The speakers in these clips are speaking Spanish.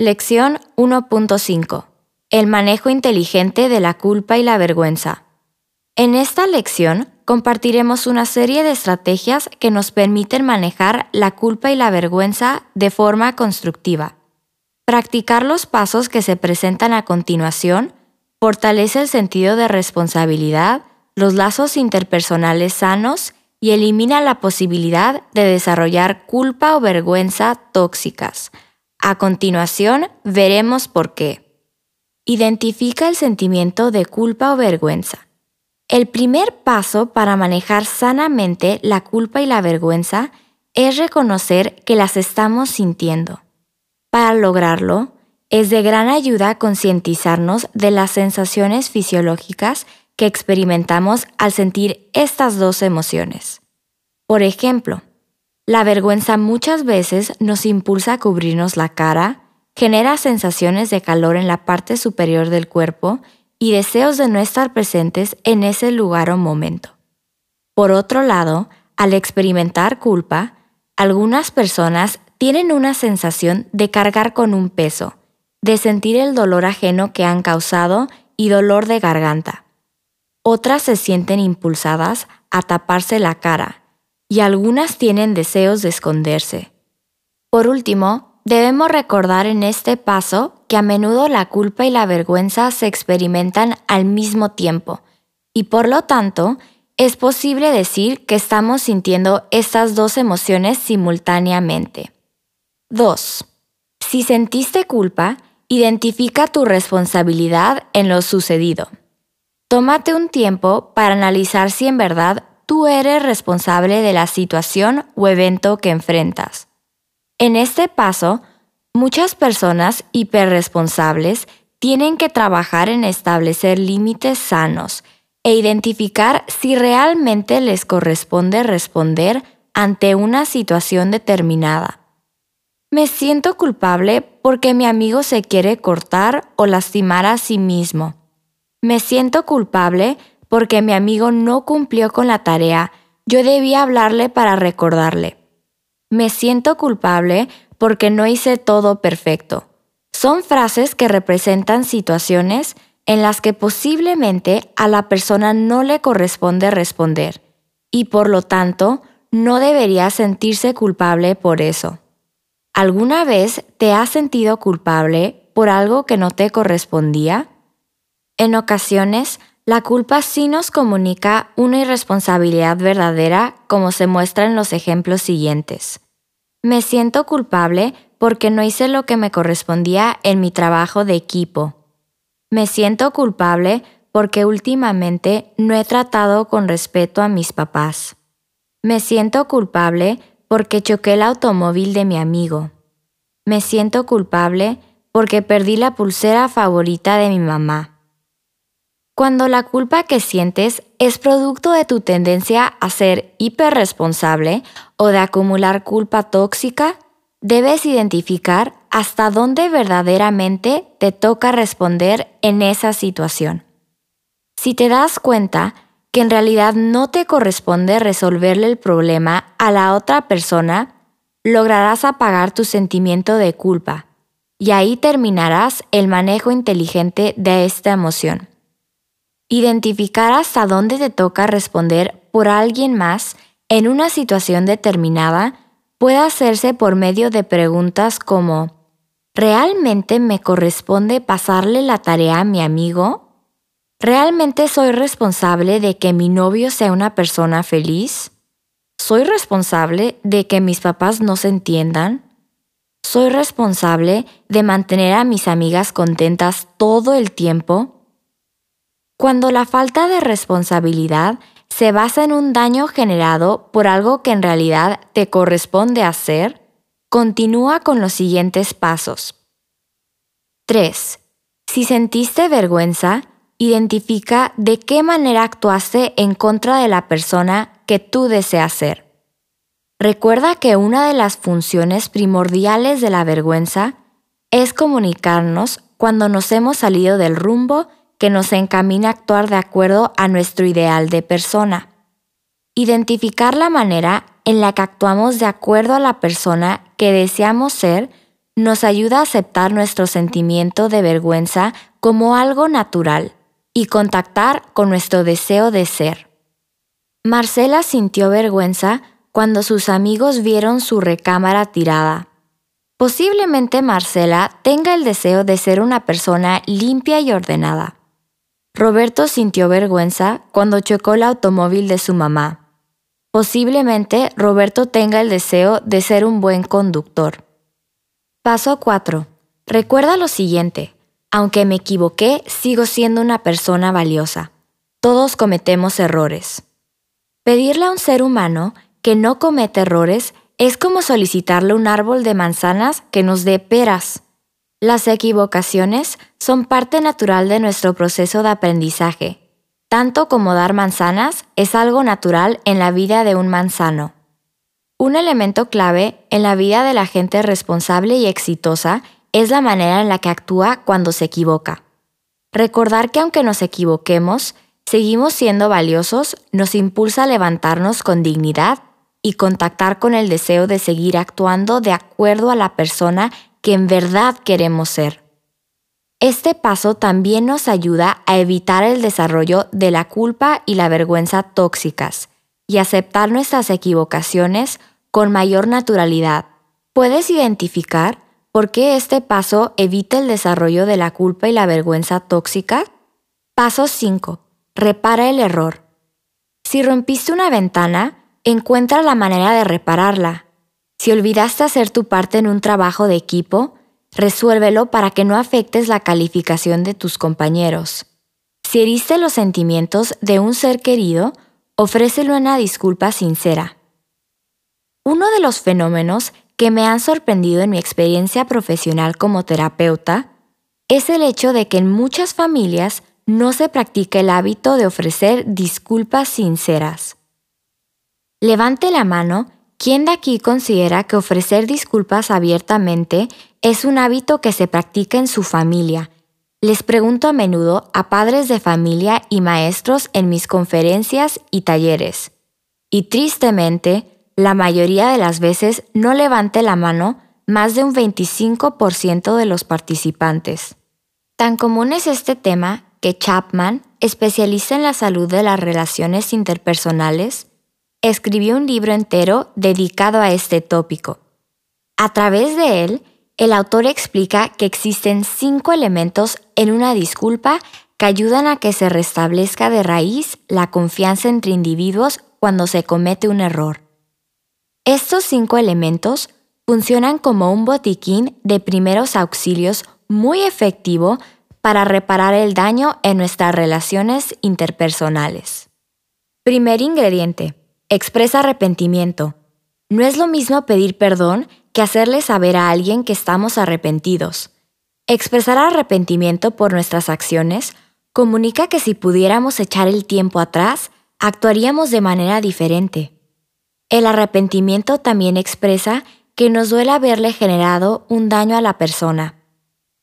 Lección 1.5. El manejo inteligente de la culpa y la vergüenza. En esta lección compartiremos una serie de estrategias que nos permiten manejar la culpa y la vergüenza de forma constructiva. Practicar los pasos que se presentan a continuación fortalece el sentido de responsabilidad, los lazos interpersonales sanos y elimina la posibilidad de desarrollar culpa o vergüenza tóxicas. A continuación, veremos por qué. Identifica el sentimiento de culpa o vergüenza. El primer paso para manejar sanamente la culpa y la vergüenza es reconocer que las estamos sintiendo. Para lograrlo, es de gran ayuda concientizarnos de las sensaciones fisiológicas que experimentamos al sentir estas dos emociones. Por ejemplo, la vergüenza muchas veces nos impulsa a cubrirnos la cara, genera sensaciones de calor en la parte superior del cuerpo y deseos de no estar presentes en ese lugar o momento. Por otro lado, al experimentar culpa, algunas personas tienen una sensación de cargar con un peso, de sentir el dolor ajeno que han causado y dolor de garganta. Otras se sienten impulsadas a taparse la cara y algunas tienen deseos de esconderse. Por último, debemos recordar en este paso que a menudo la culpa y la vergüenza se experimentan al mismo tiempo y por lo tanto es posible decir que estamos sintiendo estas dos emociones simultáneamente. 2. Si sentiste culpa, Identifica tu responsabilidad en lo sucedido. Tómate un tiempo para analizar si en verdad tú eres responsable de la situación o evento que enfrentas. En este paso, muchas personas hiperresponsables tienen que trabajar en establecer límites sanos e identificar si realmente les corresponde responder ante una situación determinada. Me siento culpable porque mi amigo se quiere cortar o lastimar a sí mismo. Me siento culpable porque mi amigo no cumplió con la tarea. Yo debía hablarle para recordarle. Me siento culpable porque no hice todo perfecto. Son frases que representan situaciones en las que posiblemente a la persona no le corresponde responder y por lo tanto no debería sentirse culpable por eso. ¿Alguna vez te has sentido culpable por algo que no te correspondía? En ocasiones, la culpa sí nos comunica una irresponsabilidad verdadera como se muestra en los ejemplos siguientes. Me siento culpable porque no hice lo que me correspondía en mi trabajo de equipo. Me siento culpable porque últimamente no he tratado con respeto a mis papás. Me siento culpable porque choqué el automóvil de mi amigo. Me siento culpable porque perdí la pulsera favorita de mi mamá. Cuando la culpa que sientes es producto de tu tendencia a ser hiperresponsable o de acumular culpa tóxica, debes identificar hasta dónde verdaderamente te toca responder en esa situación. Si te das cuenta que en realidad no te corresponde resolverle el problema a la otra persona, lograrás apagar tu sentimiento de culpa y ahí terminarás el manejo inteligente de esta emoción. Identificar hasta dónde te toca responder por alguien más en una situación determinada puede hacerse por medio de preguntas como ¿Realmente me corresponde pasarle la tarea a mi amigo? ¿Realmente soy responsable de que mi novio sea una persona feliz? ¿Soy responsable de que mis papás no se entiendan? ¿Soy responsable de mantener a mis amigas contentas todo el tiempo? Cuando la falta de responsabilidad se basa en un daño generado por algo que en realidad te corresponde hacer, continúa con los siguientes pasos. 3. Si sentiste vergüenza, identifica de qué manera actuaste en contra de la persona que tú deseas ser. Recuerda que una de las funciones primordiales de la vergüenza es comunicarnos cuando nos hemos salido del rumbo que nos encamina a actuar de acuerdo a nuestro ideal de persona. Identificar la manera en la que actuamos de acuerdo a la persona que deseamos ser nos ayuda a aceptar nuestro sentimiento de vergüenza como algo natural y contactar con nuestro deseo de ser. Marcela sintió vergüenza cuando sus amigos vieron su recámara tirada. Posiblemente Marcela tenga el deseo de ser una persona limpia y ordenada. Roberto sintió vergüenza cuando chocó el automóvil de su mamá. Posiblemente Roberto tenga el deseo de ser un buen conductor. Paso 4. Recuerda lo siguiente. Aunque me equivoqué, sigo siendo una persona valiosa. Todos cometemos errores. Pedirle a un ser humano que no comete errores es como solicitarle un árbol de manzanas que nos dé peras. Las equivocaciones son parte natural de nuestro proceso de aprendizaje. Tanto como dar manzanas es algo natural en la vida de un manzano. Un elemento clave en la vida de la gente responsable y exitosa es la manera en la que actúa cuando se equivoca. Recordar que aunque nos equivoquemos, seguimos siendo valiosos nos impulsa a levantarnos con dignidad y contactar con el deseo de seguir actuando de acuerdo a la persona que en verdad queremos ser. Este paso también nos ayuda a evitar el desarrollo de la culpa y la vergüenza tóxicas y aceptar nuestras equivocaciones con mayor naturalidad. ¿Puedes identificar por qué este paso evita el desarrollo de la culpa y la vergüenza tóxica? Paso 5. Repara el error. Si rompiste una ventana, encuentra la manera de repararla. Si olvidaste hacer tu parte en un trabajo de equipo, Resuélvelo para que no afectes la calificación de tus compañeros. Si heriste los sentimientos de un ser querido, ofrécelo una disculpa sincera. Uno de los fenómenos que me han sorprendido en mi experiencia profesional como terapeuta es el hecho de que en muchas familias no se practica el hábito de ofrecer disculpas sinceras. Levante la mano ¿Quién de aquí considera que ofrecer disculpas abiertamente es un hábito que se practica en su familia? Les pregunto a menudo a padres de familia y maestros en mis conferencias y talleres. Y tristemente, la mayoría de las veces no levante la mano más de un 25% de los participantes. Tan común es este tema que Chapman, especialista en la salud de las relaciones interpersonales, escribió un libro entero dedicado a este tópico. A través de él, el autor explica que existen cinco elementos en una disculpa que ayudan a que se restablezca de raíz la confianza entre individuos cuando se comete un error. Estos cinco elementos funcionan como un botiquín de primeros auxilios muy efectivo para reparar el daño en nuestras relaciones interpersonales. Primer ingrediente, Expresa arrepentimiento. No es lo mismo pedir perdón que hacerle saber a alguien que estamos arrepentidos. Expresar arrepentimiento por nuestras acciones comunica que si pudiéramos echar el tiempo atrás, actuaríamos de manera diferente. El arrepentimiento también expresa que nos duele haberle generado un daño a la persona.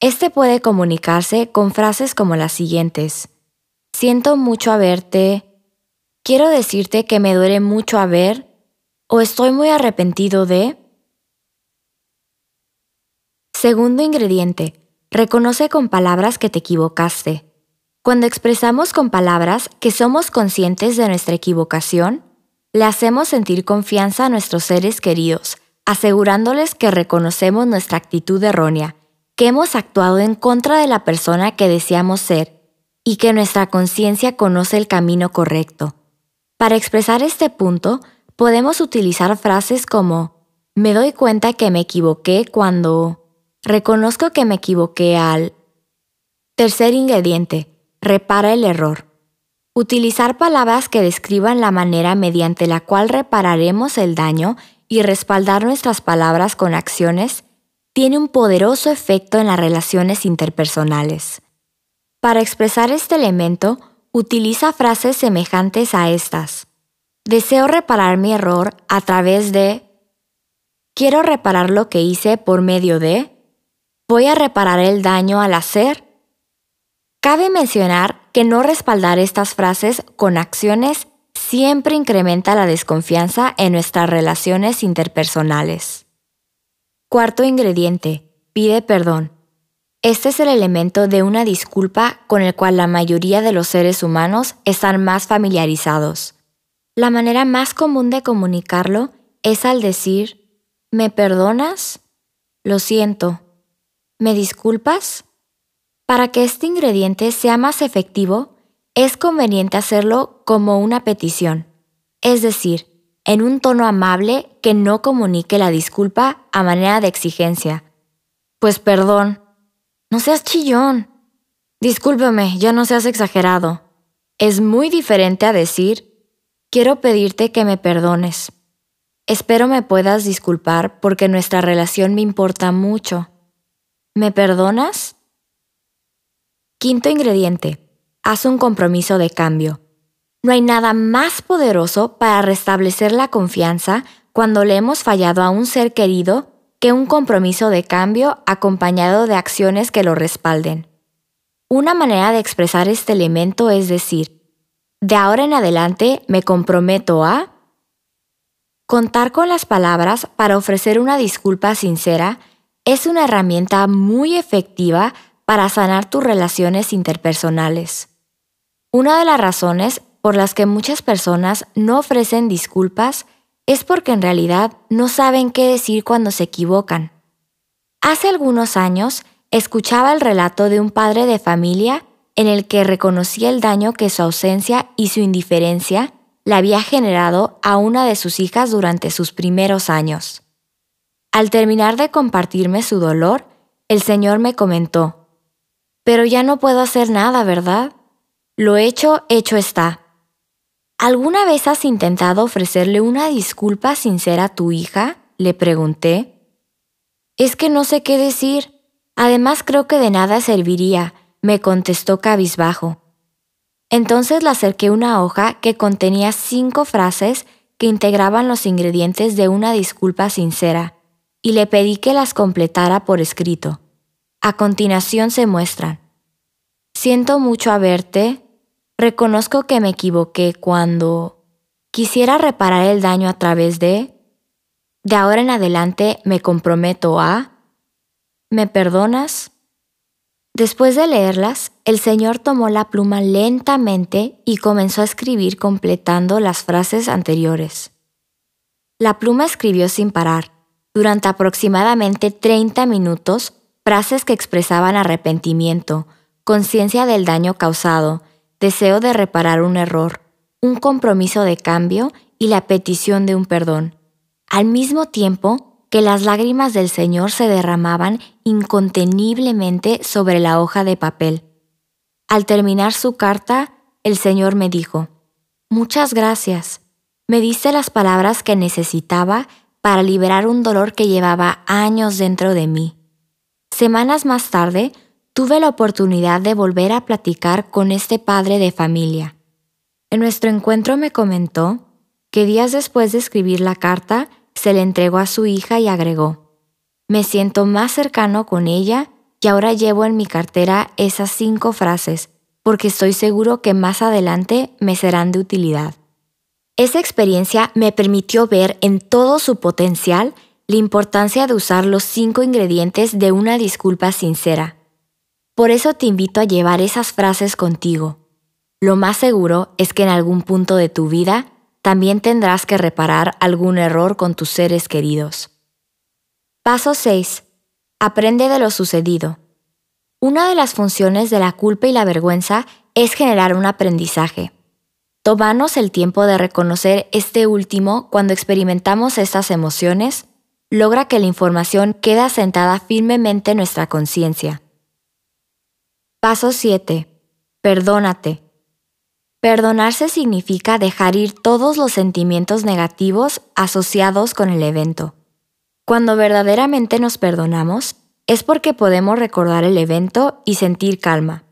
Este puede comunicarse con frases como las siguientes. Siento mucho haberte quiero decirte que me duele mucho haber o estoy muy arrepentido de... Segundo ingrediente, reconoce con palabras que te equivocaste. Cuando expresamos con palabras que somos conscientes de nuestra equivocación, le hacemos sentir confianza a nuestros seres queridos, asegurándoles que reconocemos nuestra actitud errónea, que hemos actuado en contra de la persona que deseamos ser y que nuestra conciencia conoce el camino correcto. Para expresar este punto, podemos utilizar frases como me doy cuenta que me equivoqué cuando reconozco que me equivoqué al tercer ingrediente, repara el error. Utilizar palabras que describan la manera mediante la cual repararemos el daño y respaldar nuestras palabras con acciones tiene un poderoso efecto en las relaciones interpersonales. Para expresar este elemento, utiliza frases semejantes a estas. Deseo reparar mi error a través de... Quiero reparar lo que hice por medio de... Voy a reparar el daño al hacer. Cabe mencionar que no respaldar estas frases con acciones siempre incrementa la desconfianza en nuestras relaciones interpersonales. Cuarto ingrediente. pide perdón. Este es el elemento de una disculpa con el cual la mayoría de los seres humanos están más familiarizados. La manera más común de comunicarlo es al decir, ¿me perdonas? Lo siento. ¿Me disculpas? Para que este ingrediente sea más efectivo, es conveniente hacerlo como una petición, es decir, en un tono amable que no comunique la disculpa a manera de exigencia. Pues perdón, no seas chillón. Discúlpame, ya no seas exagerado. Es muy diferente a decir, quiero pedirte que me perdones. Espero me puedas disculpar porque nuestra relación me importa mucho. ¿Me perdonas? Quinto ingrediente. Haz un compromiso de cambio. No hay nada más poderoso para restablecer la confianza cuando le hemos fallado a un ser querido un compromiso de cambio acompañado de acciones que lo respalden. Una manera de expresar este elemento es decir, de ahora en adelante me comprometo a contar con las palabras para ofrecer una disculpa sincera es una herramienta muy efectiva para sanar tus relaciones interpersonales. Una de las razones por las que muchas personas no ofrecen disculpas es porque en realidad no saben qué decir cuando se equivocan. Hace algunos años escuchaba el relato de un padre de familia en el que reconocía el daño que su ausencia y su indiferencia le había generado a una de sus hijas durante sus primeros años. Al terminar de compartirme su dolor, el Señor me comentó, Pero ya no puedo hacer nada, ¿verdad? Lo hecho, hecho está. ¿Alguna vez has intentado ofrecerle una disculpa sincera a tu hija? Le pregunté. Es que no sé qué decir. Además creo que de nada serviría, me contestó cabizbajo. Entonces le acerqué una hoja que contenía cinco frases que integraban los ingredientes de una disculpa sincera y le pedí que las completara por escrito. A continuación se muestran. Siento mucho haberte, Reconozco que me equivoqué cuando quisiera reparar el daño a través de... De ahora en adelante me comprometo a... ¿Me perdonas? Después de leerlas, el señor tomó la pluma lentamente y comenzó a escribir completando las frases anteriores. La pluma escribió sin parar, durante aproximadamente 30 minutos, frases que expresaban arrepentimiento, conciencia del daño causado, deseo de reparar un error, un compromiso de cambio y la petición de un perdón, al mismo tiempo que las lágrimas del Señor se derramaban inconteniblemente sobre la hoja de papel. Al terminar su carta, el Señor me dijo, Muchas gracias. Me diste las palabras que necesitaba para liberar un dolor que llevaba años dentro de mí. Semanas más tarde, tuve la oportunidad de volver a platicar con este padre de familia. En nuestro encuentro me comentó que días después de escribir la carta, se le entregó a su hija y agregó, me siento más cercano con ella y ahora llevo en mi cartera esas cinco frases porque estoy seguro que más adelante me serán de utilidad. Esa experiencia me permitió ver en todo su potencial la importancia de usar los cinco ingredientes de una disculpa sincera por eso te invito a llevar esas frases contigo. Lo más seguro es que en algún punto de tu vida también tendrás que reparar algún error con tus seres queridos. Paso 6. Aprende de lo sucedido. Una de las funciones de la culpa y la vergüenza es generar un aprendizaje. Tomarnos el tiempo de reconocer este último cuando experimentamos estas emociones logra que la información quede asentada firmemente en nuestra conciencia. Paso 7. Perdónate. Perdonarse significa dejar ir todos los sentimientos negativos asociados con el evento. Cuando verdaderamente nos perdonamos, es porque podemos recordar el evento y sentir calma.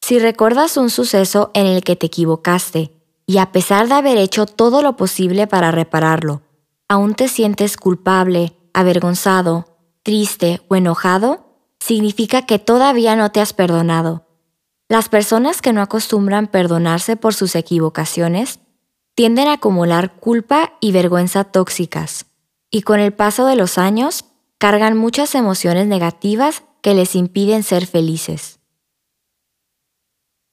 Si recuerdas un suceso en el que te equivocaste y a pesar de haber hecho todo lo posible para repararlo, aún te sientes culpable, avergonzado, triste o enojado, significa que todavía no te has perdonado. Las personas que no acostumbran perdonarse por sus equivocaciones tienden a acumular culpa y vergüenza tóxicas, y con el paso de los años cargan muchas emociones negativas que les impiden ser felices.